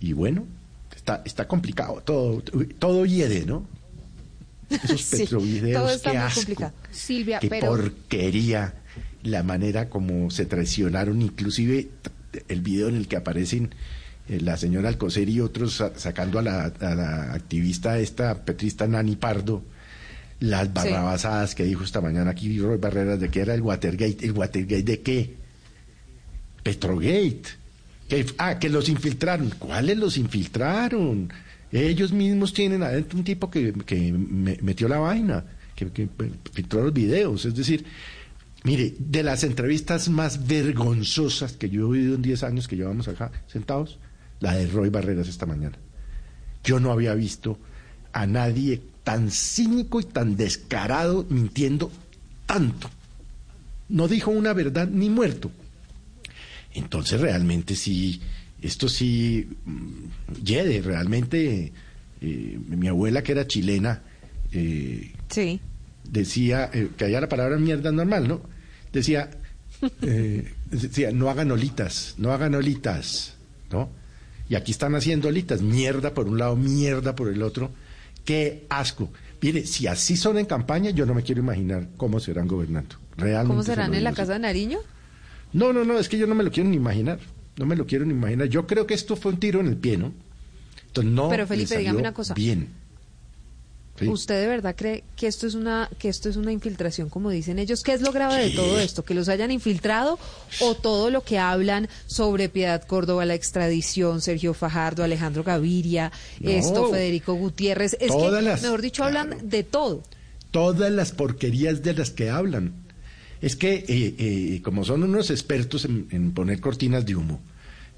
Y bueno, está, está complicado. Todo, todo hiede, ¿no? Esos Sí, petrovideos, qué asco. complicado. Silvia, qué pero- porquería. La manera como se traicionaron, inclusive el video en el que aparecen eh, la señora Alcocer y otros sa- sacando a la, a la activista esta petrista Nani Pardo, las barrabasadas que dijo esta mañana aquí Roy Barreras de que era el Watergate. ¿El Watergate de qué? Petrogate. Que, ah, que los infiltraron. ¿Cuáles los infiltraron? Ellos mismos tienen adentro un tipo que, que me- metió la vaina, que, que filtró los videos. Es decir, mire, de las entrevistas más vergonzosas que yo he oído en 10 años que llevamos acá sentados, la de Roy Barreras esta mañana. Yo no había visto a nadie tan cínico y tan descarado mintiendo tanto. No dijo una verdad ni muerto. Entonces realmente sí, esto sí, mm, hiede, realmente eh, mi abuela que era chilena eh, Sí. decía, eh, que allá la palabra mierda normal, ¿no? Decía, eh, decía, no hagan olitas, no hagan olitas, ¿no? Y aquí están haciendo olitas, mierda por un lado, mierda por el otro, qué asco. Mire, si así son en campaña, yo no me quiero imaginar cómo serán gobernando. Realmente ¿Cómo se serán en la casa de Nariño? No, no, no, es que yo no me lo quiero ni imaginar. No me lo quiero ni imaginar. Yo creo que esto fue un tiro en el pie, ¿no? Entonces no. Pero, Felipe, dígame una cosa. Bien. Sí. ¿Usted de verdad cree que esto es una que esto es una infiltración como dicen ellos? ¿Qué es lo grave de todo esto? ¿Que los hayan infiltrado o todo lo que hablan sobre Piedad Córdoba, la extradición, Sergio Fajardo, Alejandro Gaviria, No. esto, Federico Gutiérrez? Es Todas que, las- mejor dicho, hablan claro. de todo. Todas las porquerías de las que hablan. Es que, eh, eh, como son unos expertos en, poner cortinas de humo,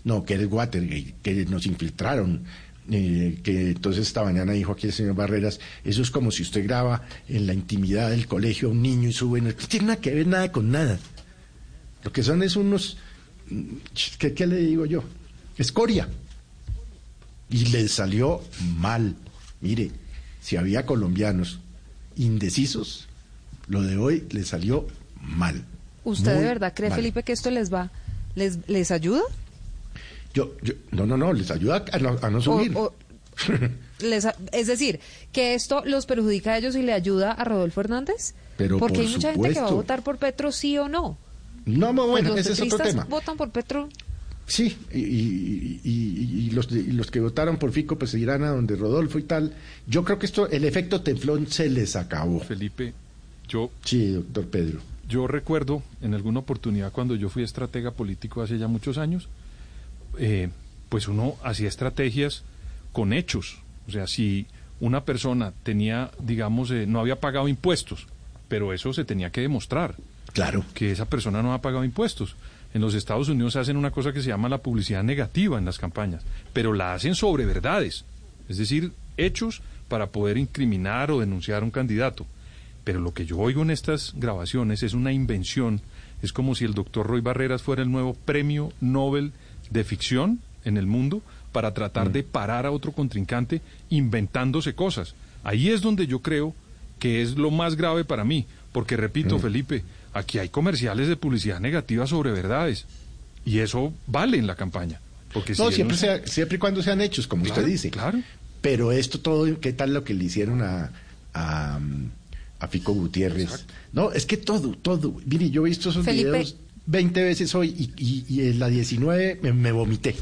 no, que el Watergate, que nos infiltraron, eh, que entonces esta mañana dijo aquí el señor Barreras, eso es como si usted graba en la intimidad del colegio a un niño y sube, no tiene nada que ver nada con nada. Lo que son es unos, mm, ¿qué, qué le digo yo? Escoria. Y le salió mal. Mire, si había colombianos indecisos, lo de hoy le salió mal. ¿Usted de verdad cree, mal. Felipe, que esto les va, les, les ayuda? Yo, yo, no, no, no, les ayuda a no, a no O- subir. o- les es decir, que esto los perjudica a ellos y le ayuda a Rodolfo Hernández. Pero Porque por hay mucha gente que va a votar por Petro sí o no. no, no, bueno, Pues ese los es otro tema. votan por Petro. Sí, y, y- y- y los, de- y los que votaron por Fico pues irán a donde Rodolfo y tal. Yo creo que esto, el efecto teflón se les acabó. Felipe, yo, Sí, doctor Pedro. Yo recuerdo en alguna oportunidad cuando yo fui estratega político hace ya muchos años, eh, pues uno hacía estrategias con hechos. O sea, si una persona tenía, digamos, eh, no había pagado impuestos, pero eso se tenía que demostrar, Claro. que esa persona no ha pagado impuestos. En los Estados Unidos hacen una cosa que se llama la publicidad negativa en las campañas, pero la hacen sobre verdades, es decir, hechos para poder incriminar o denunciar a un candidato. Pero lo que yo oigo en estas grabaciones es una invención, es como si el doctor Roy Barreras fuera el nuevo premio Nobel de ficción en el mundo para tratar de parar a otro contrincante inventándose cosas. Ahí es donde yo creo que es lo más grave para mí, porque repito, Felipe, aquí hay comerciales de publicidad negativa sobre verdades y eso vale en la campaña. Porque No, siempre, sea- siempre y cuando sean hechos, como Claro, usted dice. claro. Pero esto todo, ¿qué tal lo que le hicieron a, a, a Fico Gutiérrez? No, es que todo, todo. Mire, yo he visto esos Felipe. videos 20 veces hoy y, y- y en la 19 me, me vomité.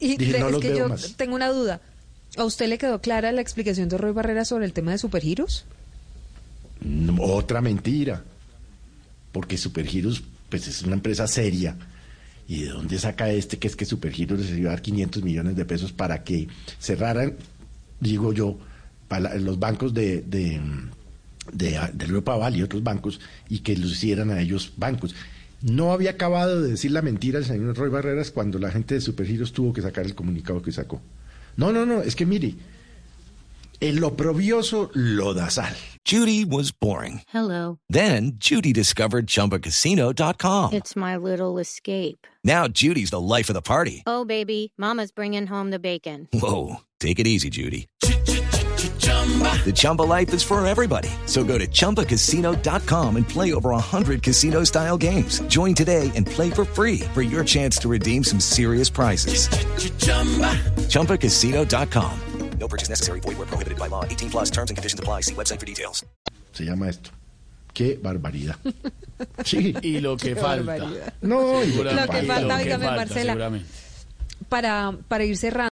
Y Dije, no es los que veo yo más. tengo una duda. ¿A usted le quedó clara la explicación de Roy Barrera sobre el tema de supergiros? No, otra mentira. Porque Supergiros, pues es una empresa seria. ¿Y de dónde saca este que es que Supergiros les iba a dar 500 millones de pesos para que cerraran, digo yo, para los bancos de, de, de, de Europa Val y otros bancos y que los hicieran a ellos bancos? No había acabado de decir la mentira el señor Roy Barreras cuando la gente de Supergiros tuvo que sacar el comunicado que sacó. No, no, no, es que mire, el oprobioso lodazal. Judy was boring. Hello. Then Judy discovered ChumbaCasino.com. It's my little escape. Now Judy's the life of the party. Oh, baby, Mama's bringing home the bacon. Whoa, take it easy, Judy. The Chumba life is for everybody. So go to ChumbaCasino.com and play over 100 casino style games. Join today and play for free for your chance to redeem some serious prizes. ChumbaCasino.com. No purchase necessary. Void where prohibited by law. 18 plus terms and conditions apply. See website for details. Se llama esto. Qué barbaridad. Sí. Y lo que Qué falta. barbaridad. No, y Lo que falta, lo que óigame, falta, Marcela. Para, para ir cerrando.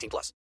18 plus.